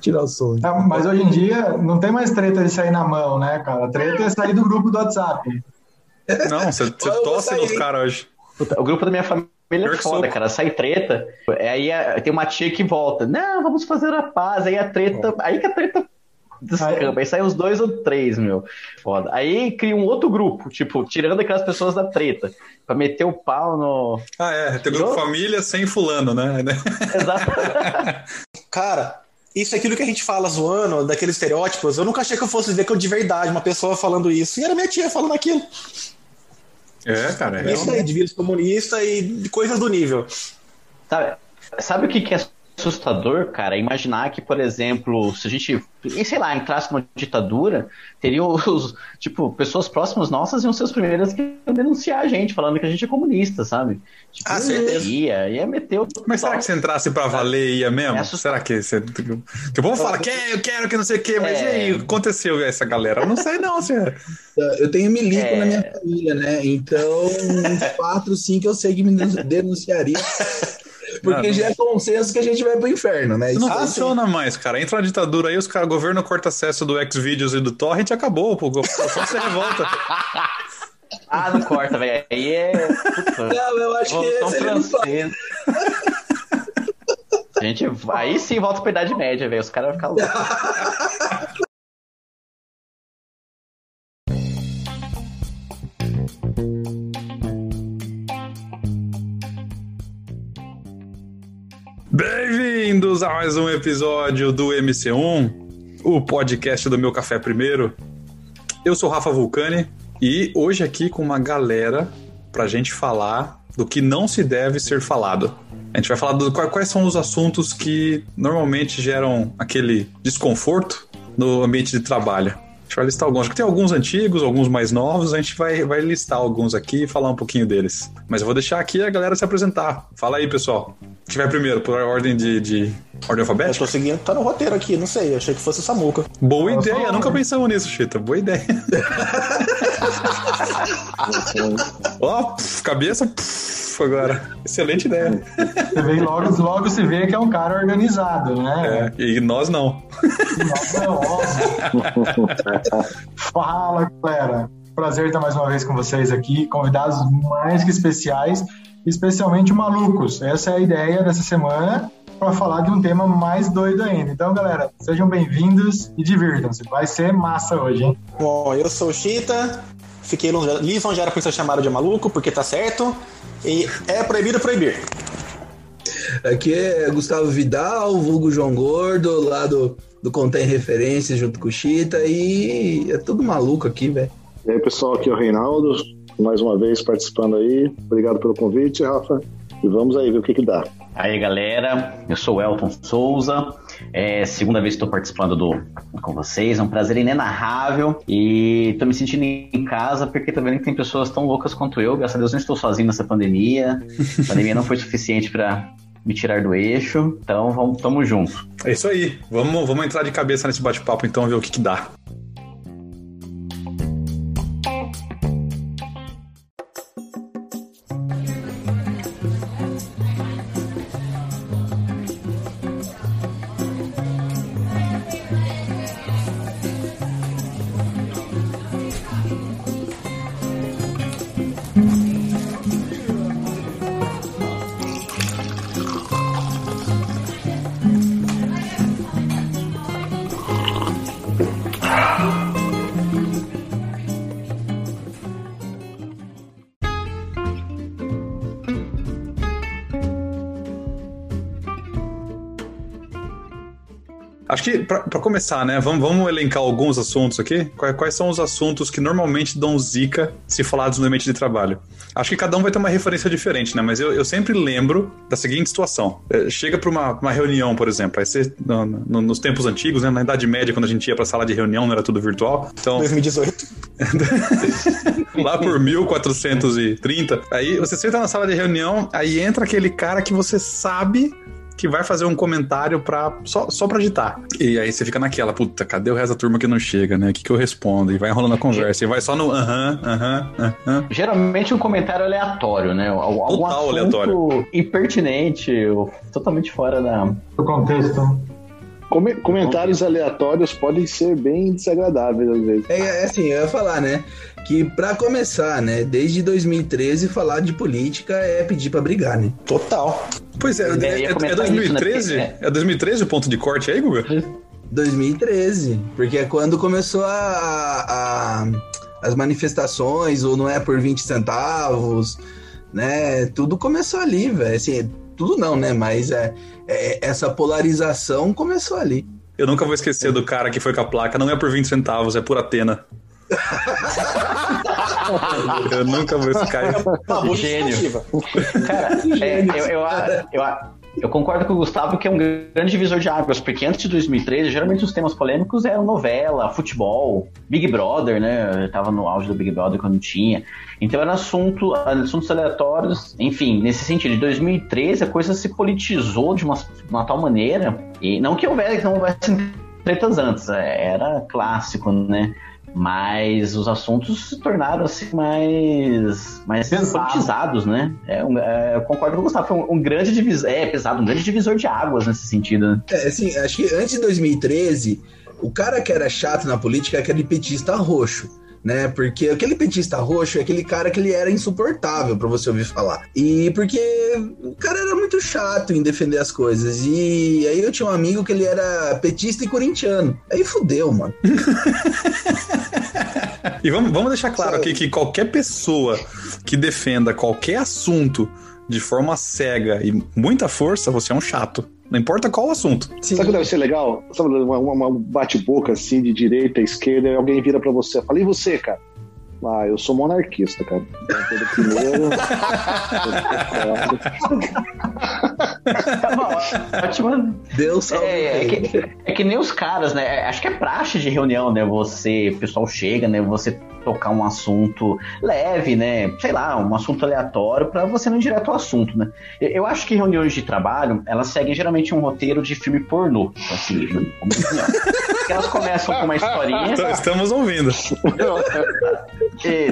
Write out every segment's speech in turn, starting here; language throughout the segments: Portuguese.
tirar o som. Não, mas hoje em dia não tem mais treta de sair na mão, né, cara? A treta é sair do grupo do WhatsApp. Não, você, tosse nos caras hoje. Puta, O grupo da minha família é foda, soco. cara. Sai treta. é, Aí tem uma tia que volta. Não, vamos fazer a paz. Aí a treta. Aí que a treta descamba. Aí sai os dois ou três, meu. Foda. Aí cria um outro grupo, tipo, tirando aquelas pessoas da treta. Pra meter o pau no. Ah, é. Tem grupo família sem fulano, né? Exato. Cara, isso é aquilo que a gente fala zoando, daqueles estereótipos. Eu nunca achei que eu fosse ver que eu de verdade uma pessoa falando isso. E era minha tia falando aquilo. É, cara. É Isso aí, de vírus comunista e de coisas do nível. Sabe, sabe o que, que é assustador, cara? Imaginar que, por exemplo, se a gente, sei lá, entrasse numa ditadura, teriam os, tipo, pessoas próximas nossas iam ser os primeiros que iam denunciar a gente, falando que a gente é comunista, sabe? Tipo, Ah, certeza. Ia, ia meter o. Mas será que se entrasse pra valer ia mesmo? É será que você. Que o povo fala, que eu quero que não sei o quê, mas É. e aí, aconteceu essa galera? Eu não sei, não, se é. Eu tenho milico É. na minha família, né? Então, uns quatro, cinco eu sei que me denunciaria. Porque Ah, não. já é consenso que a gente vai pro inferno, né? Isso não aí funciona mais, cara. Entra na ditadura aí, os caras, governo corta acesso do Xvideos e do Torrent, acabou, pô. População se revolta. Ah, não corta, velho. Aí é. Puta, Não, eu acho que esse. Francesa. A gente, aí sim volta pra Idade Média, velho. Os caras vão ficar loucos. Bem-vindos a mais um episódio do MC1, o podcast do Meu Café Primeiro. Eu sou Rafa Vulcani e hoje aqui com uma galera pra gente falar do que não se deve ser falado. A gente vai falar do quais, quais são os assuntos que normalmente geram aquele desconforto no ambiente de trabalho. A gente vai listar alguns. Acho que tem alguns antigos, alguns mais novos. A gente vai, vai listar alguns aqui e falar um pouquinho deles. Mas eu vou deixar aqui a galera se apresentar. Fala aí, pessoal. Quem vai primeiro? Por ordem de, de ordem Eu alfabética? tô seguindo, tá no roteiro aqui, não sei, achei que fosse o Samuca. Boa Eu ideia, nunca pensamos nisso, Chita. Boa ideia. Ó, pff, cabeça pff, agora. Excelente ideia. Você vê logo, logo se vê que é um cara organizado, né? É, e nós não. Nossa, é óbvio. Fala, galera. Prazer estar mais uma vez com vocês aqui, convidados mais que especiais, especialmente malucos. Essa é a ideia dessa semana para falar de um tema mais doido ainda. Então, galera, sejam bem-vindos e divirtam-se. Vai ser massa hoje, hein? Bom, eu sou o Chita, fiquei longe- lisonjeado por ser chamado de maluco, porque tá certo. E é proibido proibir. Aqui é Gustavo Vidal, vulgo João Gordo, lá do, do Contém Referências, junto com o Chita, e é tudo maluco aqui, velho. E aí, pessoal, aqui é o Reinaldo, mais uma vez participando aí. Obrigado pelo convite, Rafa. E vamos aí ver o que que dá. Aí, galera, eu sou o Elton Souza. É segunda vez que estou participando do com vocês, é um prazer inenarrável e tô me sentindo em casa porque tô vendo que tem pessoas tão loucas quanto eu. Graças a Deus não estou sozinho nessa pandemia. A pandemia não foi suficiente para me tirar do eixo, então vamos, tamo junto. É isso aí. Vamos, vamos entrar de cabeça nesse bate-papo então, ver o que, que dá. Acho que, pra pra começar, né, vamos, vamos elencar alguns assuntos aqui. Quais, quais são os assuntos que normalmente dão zica se falados no ambiente de trabalho? Acho que cada um vai ter uma referência diferente, né? Mas eu, eu sempre lembro da seguinte situação. É, Chega para uma, uma reunião, por exemplo, aí você, no- no- nos tempos antigos, né, na Idade Média, quando a gente ia pra sala de reunião, não era tudo virtual. Então, 2018. lá por 1430. Aí você senta na sala de reunião, aí entra aquele cara que você sabe que vai fazer um comentário pra, só, só pra agitar. E aí você fica naquela, puta, cadê o resto da turma que não chega, né? O que, que eu respondo? E vai enrolando a conversa. E vai só no aham, aham, aham. Geralmente um comentário aleatório, né? Algum Total assunto aleatório. impertinente, ou totalmente fora da. O contexto. Come- comentários aleatórios podem ser bem desagradáveis às vezes. É, é assim, eu ia falar, né? Que pra começar, né? Desde 2013, falar de política é pedir pra brigar, né? Total. Pois é, é, ia é, comentar 2013? isso, né? É 2013 o ponto de corte aí, Guga? 2013, porque é quando começou a, a- as manifestações, ou não é por 20 centavos, né? Tudo começou ali, velho. Assim, tudo não, né? Mas é, é- essa polarização começou ali. Eu nunca vou esquecer do cara que foi com a placa, não é por 20 centavos, é por Atena. Eu nunca vou esquecer. Uma boa Gênio. Cara, é, eu, eu, eu, eu concordo com o Gustavo que é um grande divisor de águas, porque antes de 2013, geralmente os temas polêmicos eram novela, futebol, Big Brother, né? Eu tava no auge do Big Brother quando tinha. Então era assunto, assuntos aleatórios, enfim, nesse sentido. De 2013 a coisa se politizou de uma, uma tal maneira, e não que houvesse, não houvesse tretas antes, é, era clássico, né? Mas os assuntos se tornaram assim mais, mais Pesado. politizados, né? É, um- é, eu concordo com o Gustavo, foi um, um grande divisor, é pesado, um grande divisor de águas nesse sentido. Né? É, assim, acho que antes de 2013, o cara que era chato na política é aquele petista roxo. Né? Porque aquele petista roxo é aquele cara que ele era insuportável pra você ouvir falar. E porque o cara era muito chato em defender as coisas. E aí eu tinha um amigo que ele era petista e corintiano. Aí fudeu, mano. E vamos, vamos deixar claro aqui que qualquer pessoa que defenda qualquer assunto de forma cega e muita força, você é um chato. Não importa qual o assunto. Sabe o que deve ser legal? Sabe, uma, uma- uma bate-boca assim de direita, esquerda, e alguém vira pra você. Fala, e você, cara? Ah, eu sou monarquista, cara. Eu sou do primeiro. Tá bom, ótima, Deus É, é, que, é que nem os caras, né? Acho que é praxe de reunião, né? Você, o pessoal chega, né? Você tocar um assunto leve, né? Sei lá, um assunto aleatório pra você não ir direto ao assunto, né? Eu, eu acho que reuniões de trabalho, elas seguem geralmente um roteiro de filme pornô, assim, como opinião. Porque elas começam com uma historinha, Estamos ouvindo.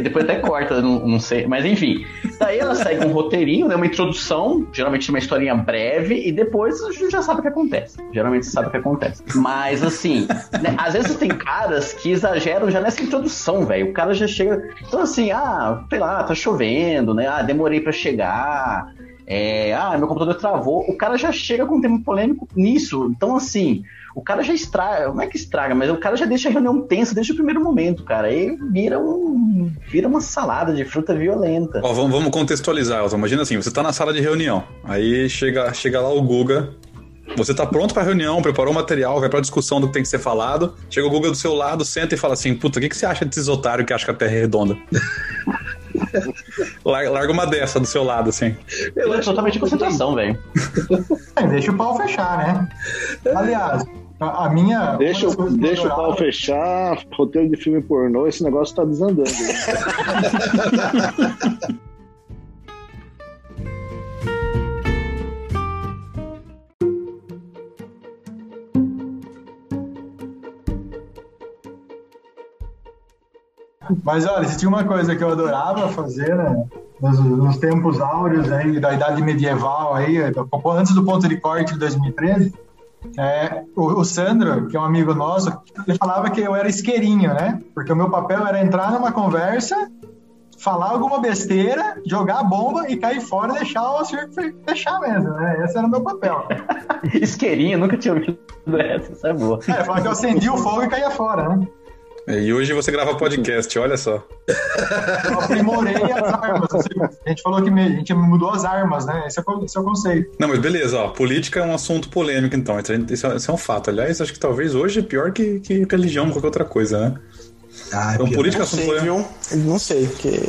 depois até corta, não, não sei. Mas enfim. Daí ela segue um roteirinho, né? Uma introdução, geralmente uma historinha breve, e depois a gente já sabe o que acontece. Geralmente você sabe o que acontece. Mas assim, né, às vezes tem caras que exageram já nessa introdução, velho. O cara já chega. Então, assim, ah, sei lá, tá chovendo, né? Ah, demorei pra chegar. É, ah, meu computador travou. O cara já chega com um tema polêmico nisso. Então, assim, o cara já estraga, não é que estraga, mas o cara já deixa a reunião tensa desde o primeiro momento, cara. Aí vira um. vira uma salada de fruta violenta. Ó, vamos, vamos contextualizar, Elton. Imagina assim, você tá na sala de reunião. Aí chega, chega lá o Guga. Você tá pronto pra reunião, preparou o material, vai pra discussão do que tem que ser falado. Chega o Guga do seu lado, senta e fala assim: Puta, o que, que você acha desses otários que acham que a Terra é redonda? Larga uma dessa do seu lado, assim. Eu É acho totalmente concentração, velho. É, deixa o pau fechar, né? Aliás, a, a minha. Deixa, eu deixa o pau fechar, roteiro de filme pornô, esse negócio tá desandando. Mas olha, se tinha uma coisa que eu adorava fazer, né? Nos, nos tempos áureos aí, da idade medieval aí, antes do ponto de corte de 2013, é, o, o Sandro, que é um amigo nosso, ele falava que eu era isqueirinho, né? Porque o meu papel era entrar numa conversa, falar alguma besteira, jogar a bomba e cair fora e deixar o circo fe- fechar mesmo, né? Esse era o meu papel. Isqueirinho, nunca tinha ouvido essa, essa é boa. É, falar que eu acendia o fogo e caía fora, né? E hoje você grava podcast, olha só. Eu aprimorei as armas. A gente falou que a gente mudou as armas, né? Esse é, o- esse é o conceito. Não, mas beleza, ó. Política é um assunto polêmico, então. Isso é, isso é- é um fato. Aliás, acho que talvez hoje é pior que, que religião, qualquer outra coisa, né? Ah, Então, política é Não assunto sei, polêmico. viu? Não sei, porque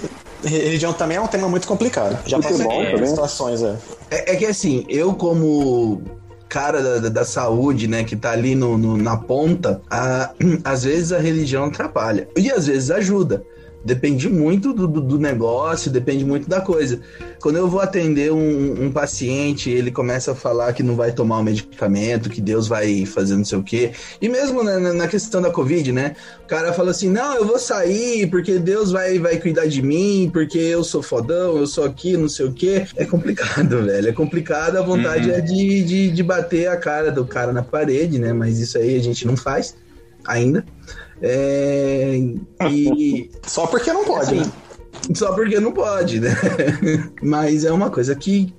religião também é um tema muito complicado. Já Futebol por também. situações, é. É, é que assim, eu como cara da, da- saúde, né, que tá ali no, no- na ponta, a- às vezes a religião atrapalha. E às vezes ajuda. Depende muito do, do, negócio, depende muito da coisa. Quando eu vou atender um, um, paciente, ele começa a falar que não vai tomar o medicamento, que Deus vai fazer não sei o quê. E mesmo na, na questão da Covid, né? O cara fala assim: não, eu vou sair porque Deus vai, vai cuidar de mim, porque eu sou fodão, eu sou aqui, não sei o quê. É complicado, velho. É complicado. A vontade uhum. é de, de, de bater a cara do cara na parede, né? Mas isso aí a gente não faz ainda. É, e só porque não pode, assim, né? Só porque não pode, né? mas é uma coisa que,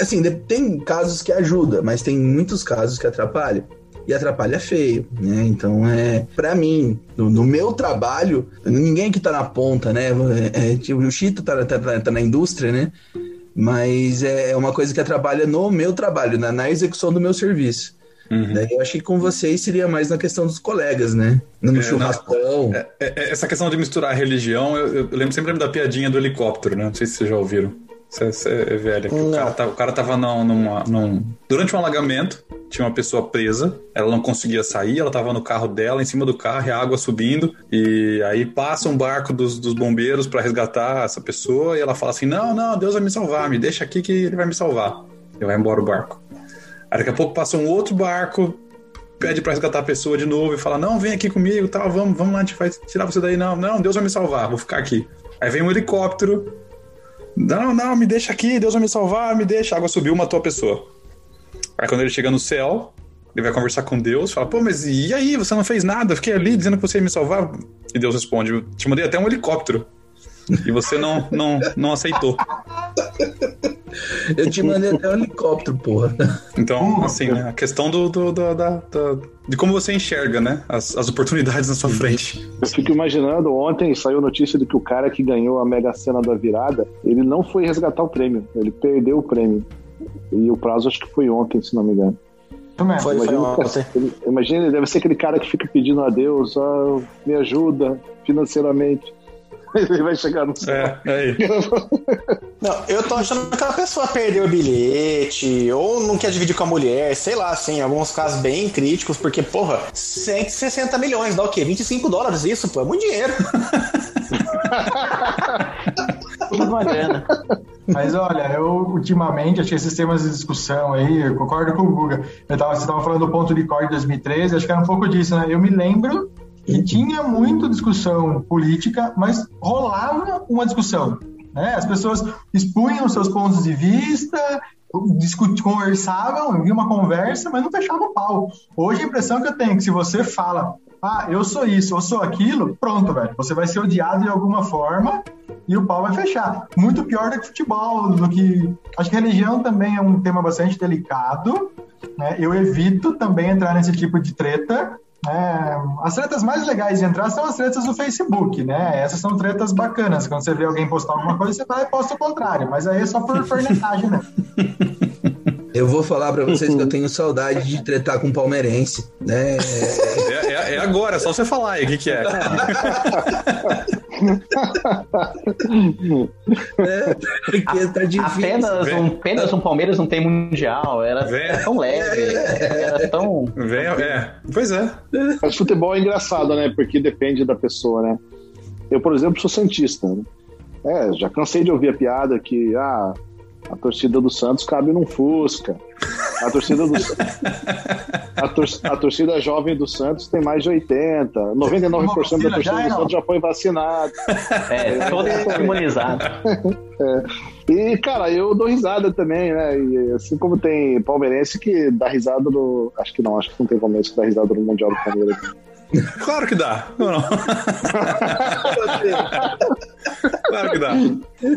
assim, tem casos que ajuda, mas tem muitos casos que atrapalham. E atrapalha feio, né? Então, é para mim, no, no, meu trabalho, ninguém que tá na ponta, né? É, é, tipo, o Chito tá, tá, tá, tá na indústria, né? Mas é, é uma coisa que atrapalha no meu trabalho, na, na execução do meu serviço. Uhum. Daí eu acho que com vocês seria mais na questão dos colegas, né? No é, churrascão. É, é, é, essa questão de misturar religião, eu, eu, lembro sempre da piadinha do helicóptero, né? Não sei se vocês já ouviram. Você é velho. O cara, tá, o cara tava num, numa, num... Durante um alagamento, tinha uma pessoa presa, ela não conseguia sair, ela tava no carro dela, em cima do carro, e a água subindo, e aí passa um barco dos, dos bombeiros para resgatar essa pessoa, e ela fala assim: Não, não, Deus vai me salvar, me deixa aqui que ele vai me salvar. E vai embora o barco. Aí daqui a pouco passa um outro barco, pede para resgatar a pessoa de novo e fala: Não, vem aqui comigo, tal, vamos, vamos lá, a gente vai tirar você daí. Não, não, Deus vai me salvar, vou ficar aqui. Aí vem um helicóptero. Não, não, me deixa aqui, Deus vai me salvar, me deixa. A água subiu, matou a pessoa. Aí quando ele chega no céu, ele vai conversar com Deus, fala: Pô, mas e aí? Você não fez nada? Fiquei ali dizendo que você ia me salvar. E Deus responde: Te mandei até um helicóptero. E você não, não, não aceitou. Eu te mandei até um helicóptero, porra. Então, assim, né? A questão do, do, do da, da, de como você enxerga, né? As, as oportunidades na sua frente. Eu fico imaginando, ontem saiu notícia de que o cara que ganhou a Mega Sena da virada, ele não foi resgatar o prêmio, ele perdeu o prêmio. E o prazo acho que foi ontem, se não me engano. Foi, imagina, foi ele, imagina, ele deve ser aquele cara que fica pedindo a Deus, ah, me ajuda financeiramente. Ele vai chegar no céu. É, é aí. Não, eu tô achando que a pessoa perdeu o bilhete, ou não quer dividir com a mulher, sei lá, assim, alguns casos bem críticos, porque, porra, 160 milhões, dá o quê? 25 dólares isso, pô, é muito dinheiro. Tudo uma grana. Mas olha, eu ultimamente, acho que esses temas de discussão aí, eu concordo com o Guga. Eu tava, você estava falando do ponto de corte de 2013, acho que era um pouco disso, né? Eu me lembro que tinha muita discussão política, mas rolava uma discussão. Né? As pessoas expunham seus pontos de vista, conversavam, havia uma conversa, mas não fechava o pau. Hoje a impressão que eu tenho é que se você fala, ah, eu sou isso, eu sou aquilo, pronto, velho. Você vai ser odiado de alguma forma e o pau vai fechar. Muito pior do que futebol, do que. Acho que religião também é um tema bastante delicado. Né? Eu evito também entrar nesse tipo de treta, é, as tretas mais legais de entrar são as tretas do Facebook, né? Essas são tretas bacanas. Quando você vê alguém postar alguma coisa, você vai e posta o contrário. Mas aí é só por fornetagem, né? Eu vou falar para vocês que eu tenho saudade de tretar com palmeirense, né? É, é, é agora, é só você falar aí o que, que é. é porque tá difícil. Apenas um, apenas um Palmeiras não tem mundial. Era, era tão leve. Era tão. É. Pois é. Mas futebol é engraçado, né? Porque depende da pessoa, né? Eu, por exemplo, sou santista. Né? É, já cansei de ouvir a piada que ah, a torcida do Santos cabe num Fusca. A torcida do a, tor a torcida jovem do Santos tem mais de 80. 99% da torcida do Santos já foi vacinado. É, todo imunizado. É. E, cara, eu dou risada também, né? E, assim como tem palmeirense que dá risada no. Acho que não, acho que não tem palmeirense que dá risada no Mundial do Palmeiras. Claro que dá. Não, não. claro que dá.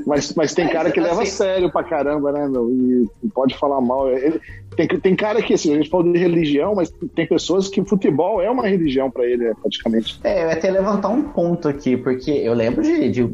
Mas, mas tem cara que leva a sério pra caramba, né, meu? E pode falar mal. Ele, tem, tem cara que, assim, a gente falou de religião, mas tem pessoas que futebol é uma religião pra ele, praticamente. É, eu ia até levantar um ponto aqui, porque eu lembro de, de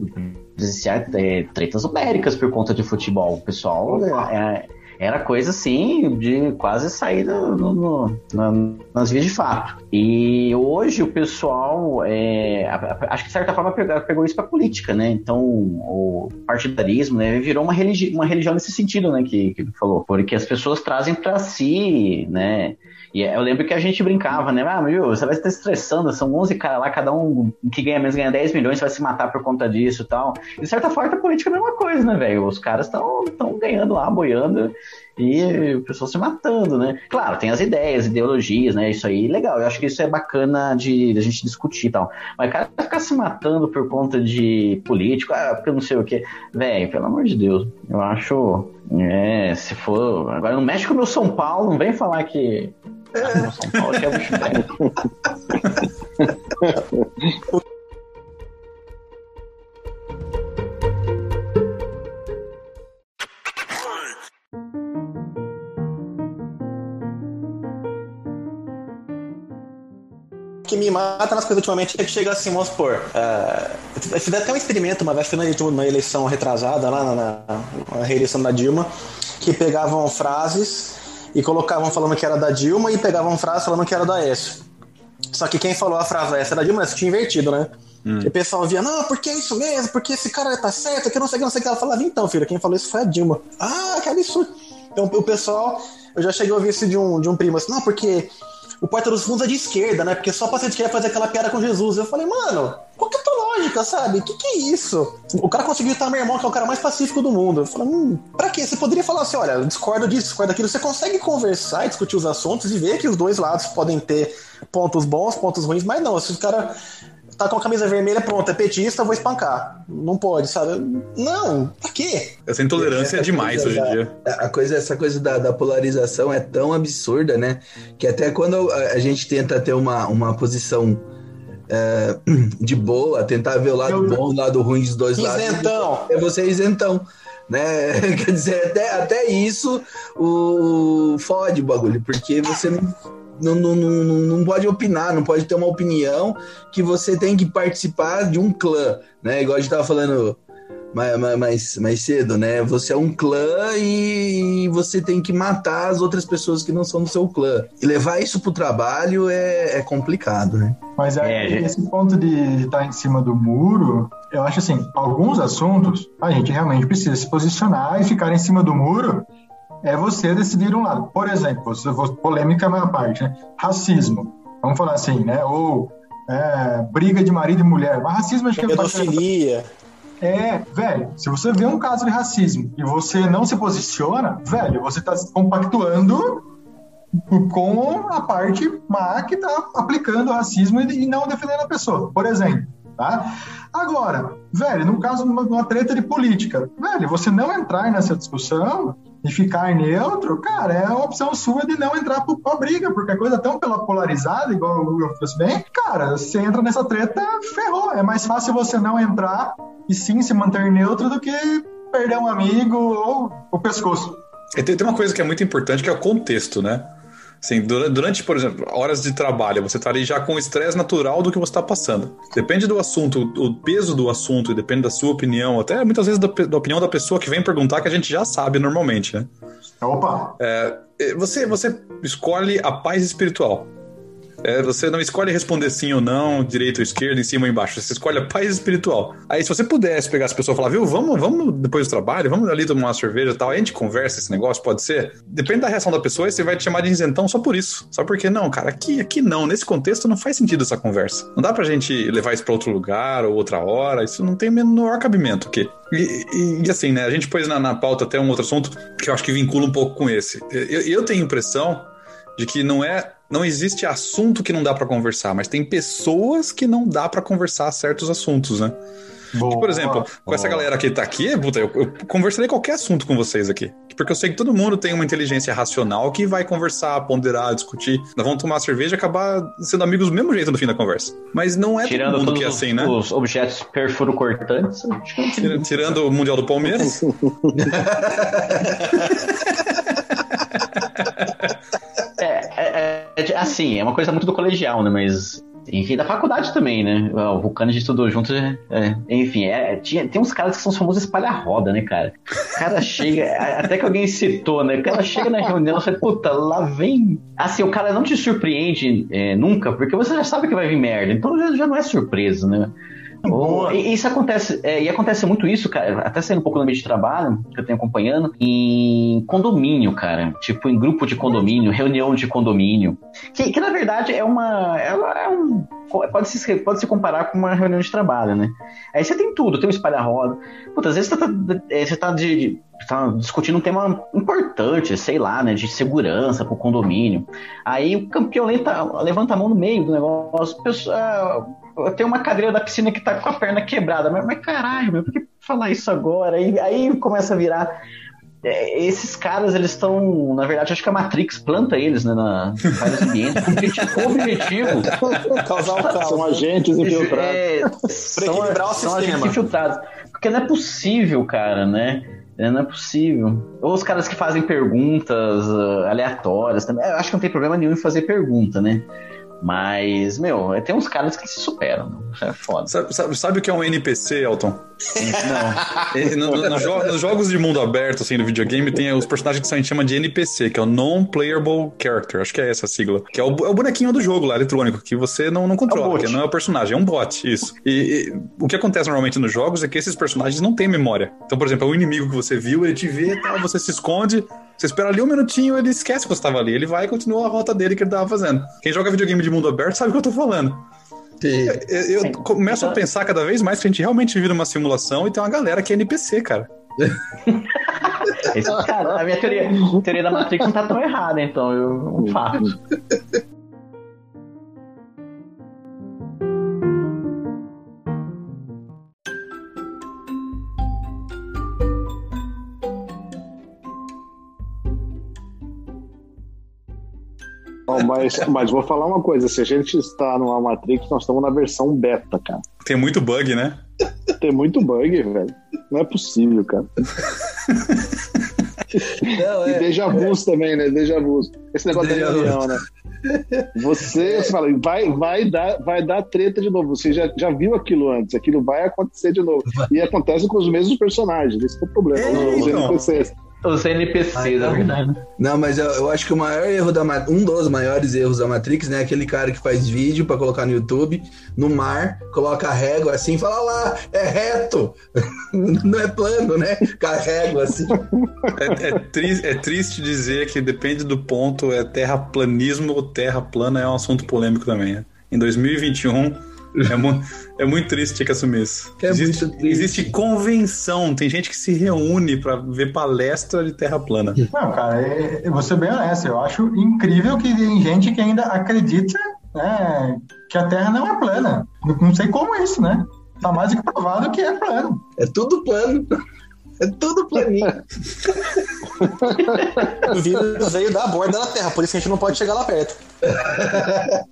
presenciar é, tretas numéricas por conta de futebol. O pessoal é, Era coisa assim de quase sair no, no, no, na, nas vias de fato. E hoje o pessoal, é, acho que de certa forma pegou, pegou isso para política, né? Então o partidarismo né, virou uma, religi uma religião nesse sentido, né? Que, que falou, porque as pessoas trazem para si, né? E eu lembro que a gente brincava, né? Ah, meu, você vai estar estressando, são 11 caras lá, cada um que ganha menos ganha 10 milhões, vai se matar por conta disso e tal. De certa forma, a política é a mesma coisa, né, velho? Os caras estão ganhando lá, boiando, e o pessoal se matando, né? Claro, tem as ideias, ideologias, né? Isso aí, legal. Eu acho que isso é bacana de, de a gente discutir e tal. Mas o cara ficar se matando por conta de político, ah, porque eu não sei o que. Velho, pelo amor de Deus, eu acho. É, se for. Agora não mexe com o meu São Paulo, não vem falar que ah, São Paulo que é bicho me mata nas coisas ultimamente é que chega assim, vamos supor. Uh, eu fiz até um experimento uma vez, foi na eleição retrasada, lá na, na, na reeleição da Dilma, que pegavam frases e colocavam falando que era da Dilma e pegavam frase falando que era da Aécio. Só que quem falou a frase essa da Dilma, essa tinha invertido, né? Hum. E o pessoal via, não, porque é isso mesmo, porque esse cara tá certo, que não sei o que, não sei o que. Ela falava, então, filho, quem falou isso foi a Dilma. Ah, que absurdo. Então o pessoal, eu já cheguei a ouvir isso de um, de um primo, assim, não, porque o Porta dos Fundos é de esquerda, né? Porque só pra gente quer fazer aquela piada com Jesus. Eu falei, mano, qual que é a tua lógica, sabe? O que, que é isso? O cara conseguiu estar meu irmão, que é o cara mais pacífico do mundo. Eu falei, hum, pra quê? Você poderia falar assim, olha, discordo disso, discordo daquilo. Você consegue conversar e discutir os assuntos e ver que os dois lados podem ter pontos bons, pontos ruins, mas não, se o cara tá com a camisa vermelha, pronto, é petista, vou espancar. Não pode, sabe? Não, pra quê? Essa intolerância é demais hoje em dia. A coisa, essa coisa da, da, polarização é tão absurda, né? Que até quando a, a gente tenta ter uma, uma posição é, de boa, tentar ver o lado Eu... bom, o lado ruim dos dois isentão. lados. Isentão. É você isentão. Né? Quer dizer, até, até isso o fode o bagulho, porque você não não, não, não, não pode opinar, não pode ter uma opinião que você tem que participar de um clã, né? Igual a gente tava falando mais, mais, mais cedo, né? Você é um clã e você tem que matar as outras pessoas que não são do seu clã. E levar isso pro trabalho é, é complicado, né? Mas é, é esse ponto de estar em cima do muro, eu acho assim, alguns assuntos a gente realmente precisa se posicionar e ficar em cima do muro é você decidir um lado. Por exemplo, polêmica na parte, né? Racismo. Vamos falar assim, né? Ou é, briga de marido e mulher. Mas racismo acho que é Pedofilia. É, velho, se você vê um caso de racismo e você não se posiciona, velho, você está compactuando com a parte má que está aplicando o racismo e não defendendo a pessoa. Por exemplo, tá? Agora, velho, no caso de uma treta de política, velho, você não entrar nessa discussão e ficar neutro, cara, é a opção sua de não entrar pra briga, porque a coisa é tão polarizada, igual o Hugo fosse bem, cara, você entra nessa treta, ferrou. É mais fácil você não entrar e sim se manter neutro do que perder um amigo ou o pescoço. E tem uma coisa que é muito importante que é o contexto, né? Assim, durante, por exemplo, horas de trabalho, você está ali já com o estresse natural do que você está passando. Depende do assunto, o peso do assunto, e depende da sua opinião, até muitas vezes da, da opinião da pessoa que vem perguntar, que a gente já sabe normalmente, né? Opa! É, você, você escolhe a paz espiritual. É, você não escolhe responder sim ou não, direito ou esquerda, em cima ou embaixo. Você escolhe a paz espiritual. Aí, se você pudesse pegar as pessoas e falar, viu, vamos, vamos depois do trabalho, vamos ali tomar uma cerveja e tal, a gente conversa esse negócio, pode ser? Depende da reação da pessoa, você vai te chamar de isentão só por isso. Só porque, não, cara, aqui, aqui não. Nesse contexto não faz sentido essa conversa. Não dá pra gente levar isso pra outro lugar ou outra hora. Isso não tem o menor cabimento aqui. E, e, e, assim, né? A gente pôs na, na pauta até um outro assunto que eu acho que vincula um pouco com esse. Eu, eu tenho a impressão de que não é não existe assunto que não dá para conversar, mas tem pessoas que não dá para conversar certos assuntos, né? Boa, por exemplo, com essa galera que tá aqui, puta, eu, eu conversarei qualquer assunto com vocês aqui. Porque eu sei que todo mundo tem uma inteligência racional que vai conversar, ponderar, discutir. Nós vamos tomar cerveja e acabar sendo amigos do mesmo jeito no fim da conversa. Mas não é tirando todo mundo que é assim, né? Os objetos perfuro cortantes. Tirando, tirando o Mundial do Palmeiras. assim, é uma coisa muito do colegial, né? Mas Enfim, da faculdade também, né? O Vulcano a gente estudou junto. é, enfim, é, tinha, tem uns caras que são os famosos espalha-roda, né, cara? O cara chega, até que alguém citou, né? O cara chega na reunião e fala, puta, lá vem. Assim, o cara não te surpreende é, nunca, porque você já sabe que vai vir merda. Então já, já não é surpresa, né? Boa. E isso acontece, é, e acontece muito isso, cara, até saindo um pouco do ambiente de trabalho, que eu tenho acompanhando, em condomínio, cara. Tipo, em grupo de condomínio, reunião de condomínio. Que, que na verdade é uma. Ela é um. Pode se, pode se comparar com uma reunião de trabalho, né? Aí você tem tudo, tem um espalha-roda. Puta, às vezes você tá, é, você tá, de, tá discutindo um tema importante, sei lá, né? De segurança pro condomínio. Aí o campeão levanta a mão no meio do negócio. Pessoa, tem uma cadeira da piscina que tá com a perna quebrada. Mas, mas caralho, meu, por que falar isso agora? Aí, aí começa a virar. É, esses caras, eles estão. Na verdade, acho que a Matrix planta eles, né? Na, em vários ambientes. Com objetivo. Causar o caos. São agentes infiltrados. é, são, equilibrar o são sistema. agentes infiltrados. Porque não é possível, cara, né? É, Não é possível. Ou os caras que fazem perguntas ah, aleatórias também. Eu acho que não tem problema nenhum em fazer pergunta, né? Mas, meu, tem uns caras que se superam. É foda. Sabe, sabe- sabe o que é um NPC, Elton? Não. No- no- no jo- nos jogos de mundo aberto, assim, no videogame, tem os personagens que a gente chama de NPC, que é o Non-Playable Character. Acho que é essa a sigla. Que é o, é o bonequinho do jogo lá, eletrônico, que você não, não controla, bot. que não é o personagem, é um bot, isso. E, e o que acontece normalmente nos jogos é que esses personagens não têm memória. Então, por exemplo, é um inimigo que você viu, ele te vê e tal, você se esconde, você espera ali um minutinho, ele esquece que você estava ali. Ele vai e continua a rota dele que ele tava fazendo. Quem joga videogame de mundo aberto sabe o que eu tô falando. Eu, eu começo a pensar cada vez mais que a gente realmente vive numa simulação e tem uma galera que é NPC, cara. Esse, cara, a minha teoria, a teoria da Matrix não tá tão errada, então, eu, um fato. Não, mas, mas vou falar uma coisa: se a gente está numa Matrix, nós estamos na versão beta, cara. Tem muito bug, né? Tem muito bug, velho. Não é possível, cara. Não, E é, déjà vus também, né? Déjà vus. Esse negócio da reunião, né? Você, você fala, vai, vai, dar, vai dar treta de novo. Você já, já viu aquilo antes, aquilo vai acontecer de novo. E acontece com os mesmos personagens. Esse é o problema. É, os então. NPCs. Os NPCs, Ah, é não. verdade. Não, mas eu, eu acho que o maior erro da um dos maiores erros da Matrix, né, é aquele cara que faz vídeo pra colocar no YouTube, no mar, coloca a régua assim, e fala "Ah lá, é reto, não é plano, né? Régua assim. É, é tri- é triste dizer que depende do ponto, é terraplanismo ou terra plana é um assunto polêmico também. né? Em 2021, é, mu- é muito triste ter que assumir isso. É existe, muito triste. existe convenção, tem gente que se reúne pra ver palestra de terra plana. Não, cara, é- eu vou ser bem honesto. Eu acho incrível que tem gente que ainda acredita né, que a Terra não é plana. Não- Não sei como é isso, né? Tá mais do que provado que é plano. É tudo plano. É tudo planinho. O vírus veio da borda da Terra, por isso que a gente não pode chegar lá perto.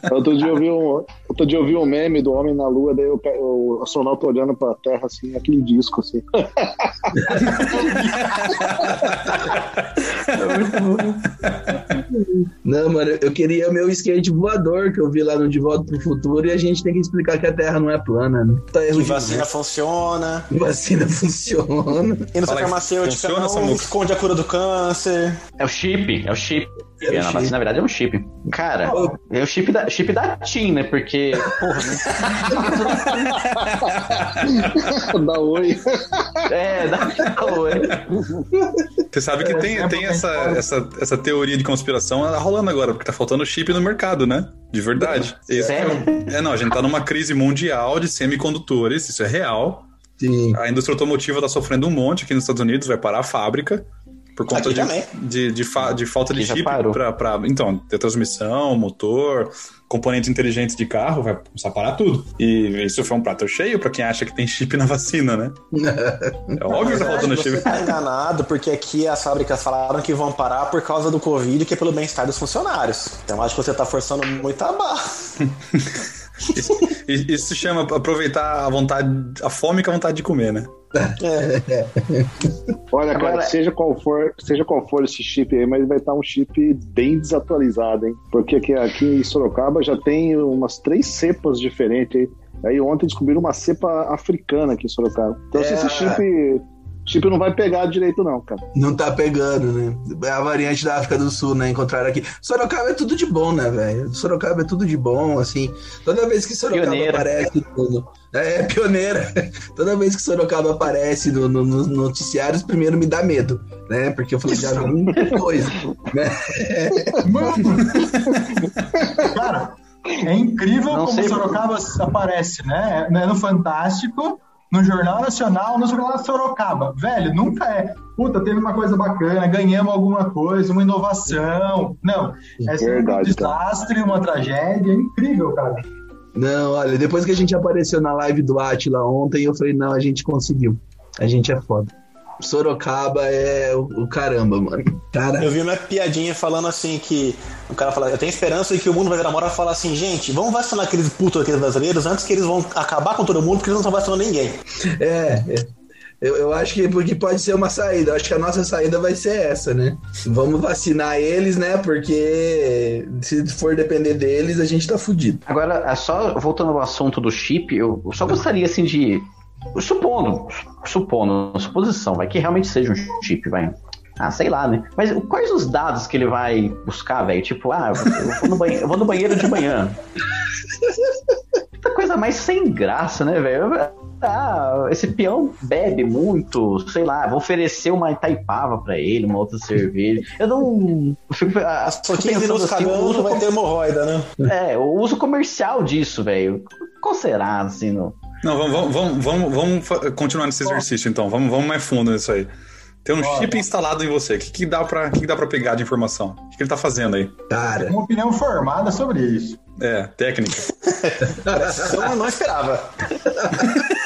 Outro dia eu vi um, outro dia eu vi um meme do Homem na Lua, daí o, astronauta olhando pra Terra assim, aquele disco assim. Não, mano, eu queria meu skate voador que eu vi lá no De Volta pro Futuro e a gente tem que explicar que a Terra não é plana, né? Tá erro Que vacina funciona. vacina funciona. Indústria Fala aí, farmacêutica funciona, não Samuca? esconde a cura do câncer. É o chip, é o chip. É o É, chip. vacina, na verdade, é um chip. Cara, é o chip da, chip da TIM, né? Porque, porra, Dá oi. é, dá Oi. Você sabe que É, tem, é tem essa, fala- essa, essa teoria de conspiração ela rolando agora, porque tá faltando chip no mercado, né? De verdade. Sério? é, não, a gente tá numa crise mundial de semicondutores, isso é real. Sim. A indústria automotiva tá sofrendo um monte aqui nos Estados Unidos, vai parar a fábrica. Por conta de, de, de, fa- de falta de Aqui já chip pra. Então, ter transmissão, motor, componentes inteligentes de carro, vai começar a parar tudo. E isso foi um prato cheio pra quem acha que tem chip na vacina, né? É óbvio que tá faltando Você chip. tá enganado, porque aqui as fábricas falaram que vão parar por causa do Covid, que é pelo bem-estar dos funcionários. Então acho que você tá forçando muito a barra. Isso, isso se chama aproveitar a vontade, a fome com a vontade de comer, né? Olha, Agora- cara, seja qual, for, seja qual for esse chip aí, mas vai estar um chip bem desatualizado, hein? Porque aqui, aqui em Sorocaba já tem umas três cepas diferentes aí. Aí ontem descobriram uma cepa africana aqui em Sorocaba. Então se É. esse chip, chip não vai pegar direito, não, cara. Não tá pegando, né? É a variante da África do Sul, né? Encontraram aqui. Sorocaba é tudo de bom, né, velho? Sorocaba é tudo de bom, assim. Toda vez que Sorocaba Pioneira. aparece. No, é, é pioneira. Toda vez que Sorocaba aparece no, no- nos noticiários, primeiro me dá medo, né? Porque eu falei, já vi muita coisa. Né? Mano! Cara, é incrível Não como sei- Sorocaba aparece, né? É no Fantástico, no Jornal Nacional, no Jornal Sorocaba. Velho, nunca é. Puta, teve uma coisa bacana, ganhamos alguma coisa, uma inovação. Não, é um Verdade, cara. desastre, uma tragédia. É incrível, cara. Não, olha, depois que a gente apareceu na live do Atila ontem, eu falei, não, a gente conseguiu. A gente é foda. Sorocaba é o, o caramba, mano. Cara, Eu vi uma piadinha falando assim que o cara fala, eu tenho esperança de que o mundo vai virar mora fala assim, gente, vamos vacinar aqueles putos aqueles brasileiros antes que eles vão acabar com todo mundo porque eles não estão vacinando ninguém. É, é. Eu, eu acho que porque pode ser uma saída. Eu acho que a nossa saída vai ser essa, né? Vamos vacinar eles, né? Porque se for depender deles, a gente tá fudido. Agora, é só voltando ao assunto do chip, eu só gostaria assim de. Supondo, supondo, suposição, vai que realmente seja um chip, vai. Ah, sei lá, né? Mas quais os dados que ele vai buscar, velho? Tipo, ah, eu vou, no banheiro, eu vou no banheiro de manhã. Puta coisa mais sem graça, né, velho? Ah, esse peão bebe muito, sei lá, vou oferecer uma Itaipava pra ele, uma outra cerveja. Eu não. Eu fico, Só fico 15 minutos assim, uso vai ter hemorroida, né? é, o uso comercial disso, velho. Qual será, assim, no... Não, vamos, vamos, vamos, vamos, continuar nesse exercício, então. Vamos, vamos mais fundo nisso aí. Tem um Bora. chip instalado em você. O que, que, dá pra, o que, que dá pegar de informação? O que, que ele tá fazendo aí? Cara, Uma opinião formada sobre isso. É, técnica. Eu não esperava.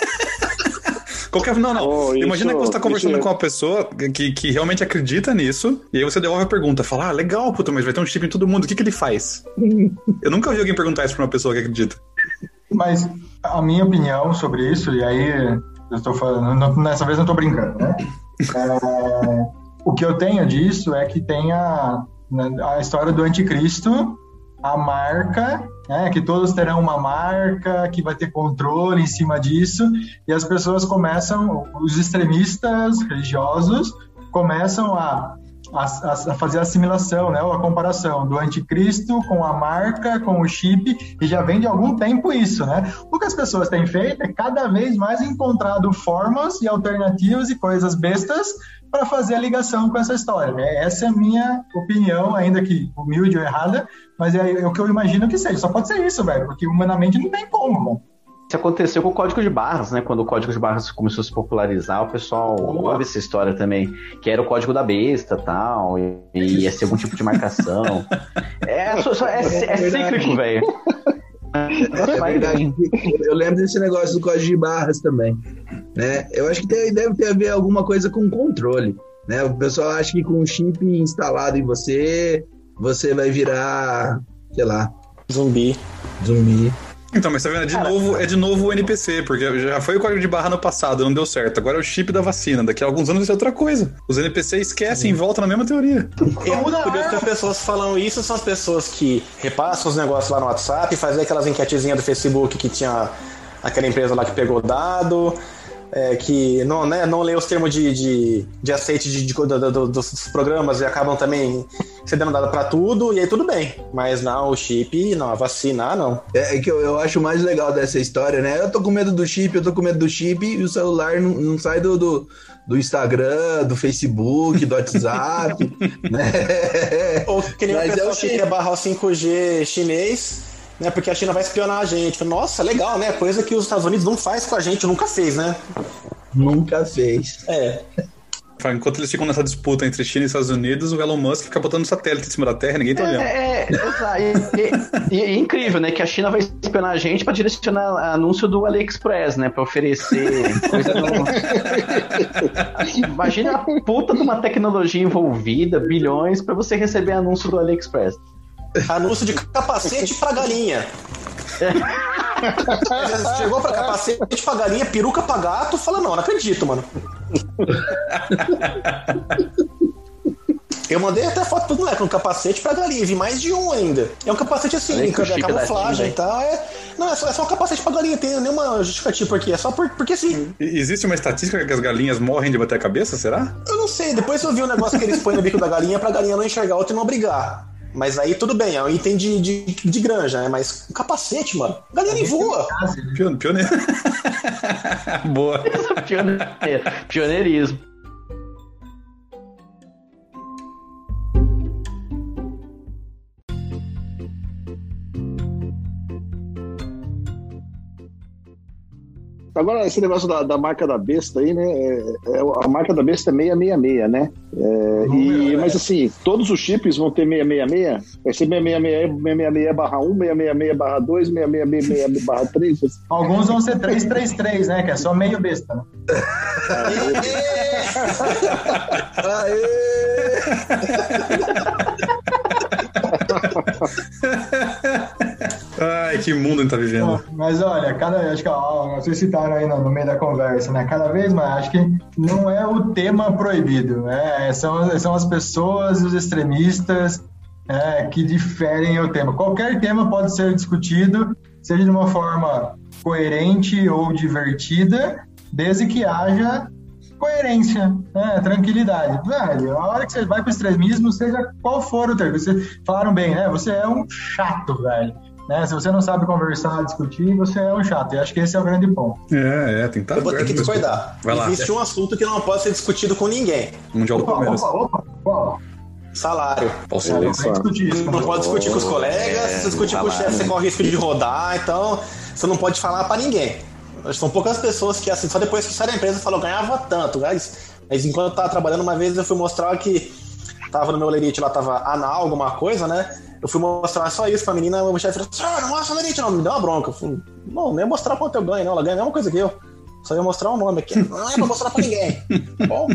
Qualquer, não, não. Oh, Imagina isso- que você tá conversando é- com uma pessoa que, que realmente acredita nisso, e aí você devolve a pergunta, fala, ah, legal, puta, mas vai ter um chip em todo mundo, o que, que ele faz? Eu nunca ouvi alguém perguntar isso pra uma pessoa que acredita. Mas a minha opinião sobre isso, e aí eu estou falando, não- nessa vez não estou brincando, né? É, o que eu tenho disso é que tem a, né, a história do anticristo, a marca, né, que todos terão uma marca, que vai ter controle em cima disso, e as pessoas começam, os extremistas religiosos começam a a, a- fazer a assimilação, né, ou a comparação do anticristo com a marca, com o chip, e já vem de algum tempo isso, né? O que as pessoas têm feito é cada vez mais encontrado formas e alternativas e coisas bestas para fazer a ligação com essa história, né? Essa é a minha opinião, ainda que humilde ou errada, mas é, é o que eu imagino que seja. Só pode ser isso, velho, porque humanamente não tem como, mano. Isso aconteceu com o código de barras, né? Quando o código de barras começou a se popularizar, o pessoal Boa. ouve essa história também, que era o código da besta tal, e, e ia ser algum tipo de marcação. É, só- só- é, é cíclico, velho. é verdade. Eu lembro desse negócio do código de barras também. Né? Eu acho que tem- deve ter a ver alguma coisa com controle. Né? O pessoal acha que com um chip instalado em você, você vai virar, sei lá, Zumbi. zumbi. Então, mas tá vendo? É de, novo, é de novo o NPC, porque já foi o código de barra no passado, não deu certo. Agora é o chip da vacina. Daqui a alguns anos vai ser outra coisa. Os NPC esquecem e voltam na mesma teoria. E é Muda a curioso que as pessoas que falam isso são as pessoas que repassam os negócios lá no WhatsApp, fazem aquelas enquetezinhas do Facebook que tinha aquela empresa lá que pegou dado, é, que não, né, não lê os termos de, de, de aceite de, de- do- dos programas e acabam também cedendo dado pra tudo, e aí tudo bem. Mas não, o chip, não, a vacina, ah, não. É, é que eu, eu acho mais legal dessa história, né? Eu tô com medo do chip, eu tô com medo do chip e o celular não, não sai do, do, do Instagram, do Facebook, do WhatsApp, né? Ou que nem o Mas pessoal é o que chip. quer barrar o 5G chinês, né? Porque a China vai espionar a gente. Nossa, legal, né? Coisa que os Estados Unidos não faz com a gente, nunca fez, né? Nunca fez. É. Enquanto eles ficam nessa disputa entre China e Estados Unidos, o Elon Musk fica botando satélite em cima da Terra e ninguém tá olhando. É, é. E, e- e é incrível, né? Que a China vai espionar a gente pra direcionar anúncio do AliExpress, né? Pra oferecer coisa no... Imagina a puta de uma tecnologia envolvida, bilhões, pra você receber anúncio do AliExpress. Anúncio de capacete pra galinha. Chegou pra capacete pra galinha, peruca pra gato, fala, não, não acredito, mano. Eu mandei até foto pro moleque, um capacete pra galinha, vi mais de um ainda. É um capacete assim, é camuflagem TIM, e tal. É... Não, é só, é só um capacete pra galinha, tem nenhuma justificativa aqui. É só por, porque sim. E- Existe uma estatística que as galinhas morrem de bater a cabeça, será? Eu não sei, depois eu vi um negócio que eles põem no bico da galinha pra galinha não enxergar outra e não brigar. Mas aí tudo bem, é um item de, de, de granja, né? Mas o capacete, mano, a galinha nem voa. Pione- Pioneiro. Boa. Pioneiro, pioneirismo. Agora, esse negócio da, da marca da besta aí, né? é- é- a marca da besta é 666, né? É, e, mas assim, todos os chips vão ter 666? Vai ser 666, 666 barra 1, 666 barra 2, 666 barra 3? Alguns vão ser 333, né? Que é só meio besta, né? Ai, que mundo a gente tá vivendo. Mas olha, cada acho que ó, vocês citaram aí no, no meio da conversa, né? Cada vez mais, acho que não é o tema proibido, né? São, são as pessoas, os extremistas é, que diferem o tema. Qualquer tema pode ser discutido, seja de uma forma coerente ou divertida, desde que haja coerência, né? tranquilidade. Velho, a hora que você vai para o extremismo, seja qual for o termo, vocês falaram bem, né? Você é um chato, velho. Né? Se você não sabe conversar, discutir, você é um chato. E acho que esse é o grande ponto. É, é, tem que estar Eu vou ter que discordar. Vai lá. Existe um assunto que não pode ser discutido com ninguém: Mundial do Opa, Palmeiras. opa, opa, opa. salário. Posso Não isso? discutir isso. Não pode discutir com os colegas, É, se discutir com o chefe, você corre risco de rodar, então você não pode falar pra ninguém. São poucas pessoas que, assim, só depois que sai da empresa falou, ganhava tanto, mas, mas enquanto eu tava trabalhando, uma vez eu fui mostrar que tava no meu lerite, lá tava anal, alguma coisa, né? Eu fui mostrar só isso pra menina, o chefe falou, ah, não mostra lerite não, me deu uma bronca. Eu falei, não, nem mostrar quanto eu ganho, não, ela ganha a mesma coisa que eu. Só ia mostrar o nome aqui. Não é pra mostrar pra ninguém. Bom,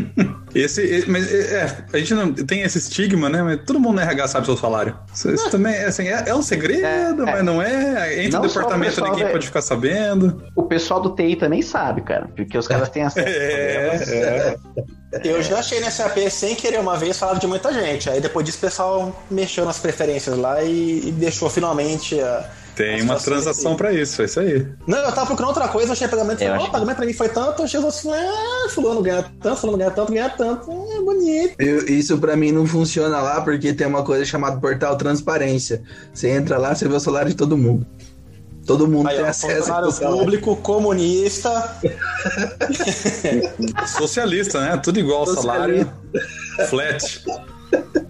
Esse, mas é, a gente não tem esse estigma, né? Mas todo mundo no RH sabe seu salário. Isso, isso também é, assim, é, é um segredo, É, mas é. não é. Entre Não o o departamento pessoal ninguém da- pode ficar sabendo. O pessoal do TI também sabe, cara, porque os caras têm acesso. É, é. Eu já achei nesse AP sem querer uma vez falar de muita gente. Aí depois disso o pessoal mexeu nas preferências lá e, e deixou finalmente a. Tem uma situação transação pra isso, é isso aí. Não, eu tava procurando outra coisa, achei pagamento, Eu falei, acho ó, o pagamento pra mim foi tanto, achei assim, ah, fulano ganha tanto, fulano ganha tanto, ganha tanto, é bonito. Eu- isso pra mim não funciona lá porque tem uma coisa chamada portal transparência. Você entra lá, você vê o salário de todo mundo. Todo mundo Aí, tem ó, acesso funcionário ao salário. público, comunista, Socialista, né? Tudo igual, salário. Flat.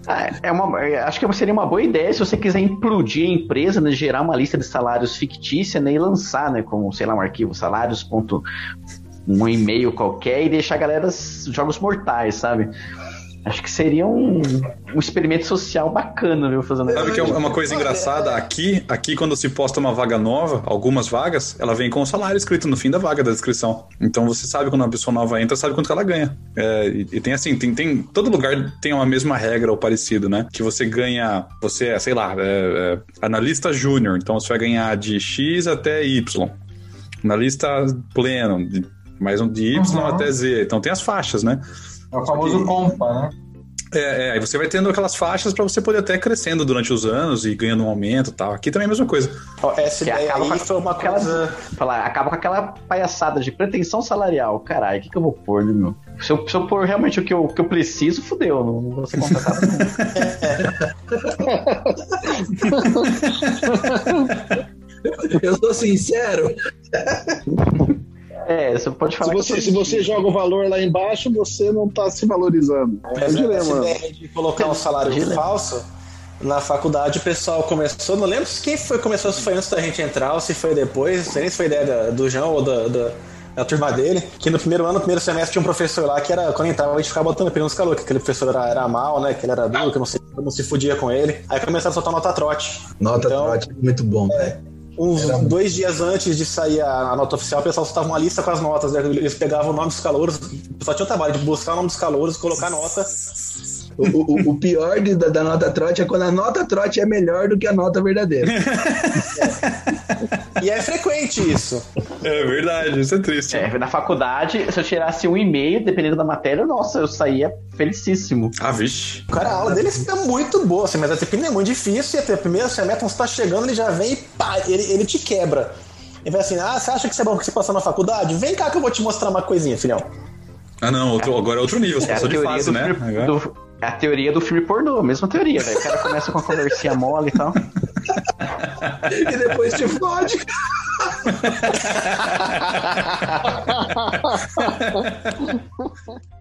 Ah, é uma, é, acho que seria uma boa ideia se você quiser implodir a empresa, né, gerar uma lista de salários fictícia né, e lançar, né, como, sei lá, um arquivo salários. um e-mail qualquer e deixar a galera jogos mortais, sabe? Acho que seria um, um experimento social bacana, viu? Fazendo Sabe que é uma coisa engraçada? Aqui, aqui, quando se posta uma vaga nova, algumas vagas, ela vem com o salário escrito no fim da vaga da descrição. Então você sabe quando uma pessoa nova entra, sabe quanto que ela ganha. É, e, e tem assim, tem, tem. Todo lugar tem uma mesma regra ou parecido, né? Que você ganha. Você é, sei lá, é, é, analista júnior. Então você vai ganhar de X até Y. Analista pleno, de, mais um de Y Uhum. até Z. Então tem as faixas, né? É o famoso compa, né? É, é, aí você vai tendo aquelas faixas pra você poder até crescendo durante os anos e ganhando um aumento e tal. Aqui também é a mesma coisa. Essa Que ideia acaba aí com foi uma aquela- coisa... Falar, acaba com aquela palhaçada de pretensão salarial. Caralho, o que, que eu vou pôr, né, meu? Se eu, se eu pôr realmente o que eu, o que eu preciso, fudeu. Não, não vou ser contratado nunca. Eu sou sincero. É, você pode Se falar que eu você, tô se você joga o valor lá embaixo, você não tá se valorizando. É um dilema. ideia de colocar um salário Dilema. falso, na faculdade o pessoal começou, não lembro quem foi que começou, se foi antes da gente entrar ou se foi depois, não sei nem se foi ideia da- do João ou da, da, da turma dele, que no primeiro ano, no primeiro semestre, tinha um professor lá que era, quando entrava, a gente ficava botando pelo nos calor, que aquele professor era, era mal, né, que ele era duro, que não se, não se fudia com ele. Aí começaram a soltar nota trote. Nota Então- trote, muito bom. Uns Era dois dias antes de sair a, a nota oficial, o pessoal soltava uma lista com as notas. né? Eles pegavam o nome dos calouros, só tinha o trabalho de buscar o nome dos calouros, colocar a nota. O, o, o pior de, da, da, nota trote é quando a nota trote é melhor do que a nota verdadeira. e é frequente isso. É verdade, isso é triste. É, na faculdade, se eu tirasse um e-mail, dependendo da matéria, nossa, eu saía felicíssimo. Ah, vixe. Cara, a aula dele é muito boa, assim, mas a disciplina é muito difícil e a primeira semestre você tá chegando, ele já vem e pá, ele, ele te quebra. Ele vai assim, ah, você acha que você é bom que você passou na faculdade? Vem cá que eu vou te mostrar uma coisinha, filhão. Ah, não, outro, agora é outro nível, você é passou de fase, né? Filme, do, é a teoria do filme pornô, mesma teoria, velho. O cara começa com a conversinha mole e tal. e depois te fode.